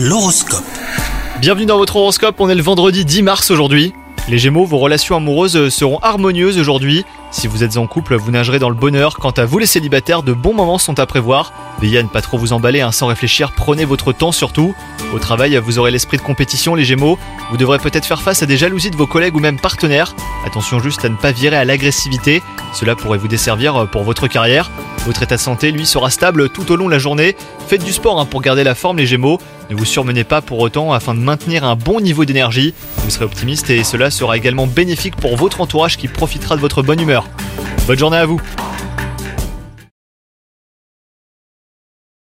L'horoscope. Bienvenue dans votre horoscope, on est le vendredi 10 mars aujourd'hui. Les Gémeaux, vos relations amoureuses seront harmonieuses aujourd'hui. Si vous êtes en couple, vous nagerez dans le bonheur. Quant à vous les célibataires, de bons moments sont à prévoir. Veillez à ne pas trop vous emballer hein, sans réfléchir, prenez votre temps surtout. Au travail, vous aurez l'esprit de compétition les Gémeaux. Vous devrez peut-être faire face à des jalousies de vos collègues ou même partenaires. Attention juste à ne pas virer à l'agressivité, cela pourrait vous desservir pour votre carrière. Votre état de santé, lui, sera stable tout au long de la journée. Faites du sport hein, pour garder la forme les Gémeaux. Ne vous surmenez pas pour autant afin de maintenir un bon niveau d'énergie. Vous serez optimiste et cela sera également bénéfique pour votre entourage qui profitera de votre bonne humeur. Bonne journée à vous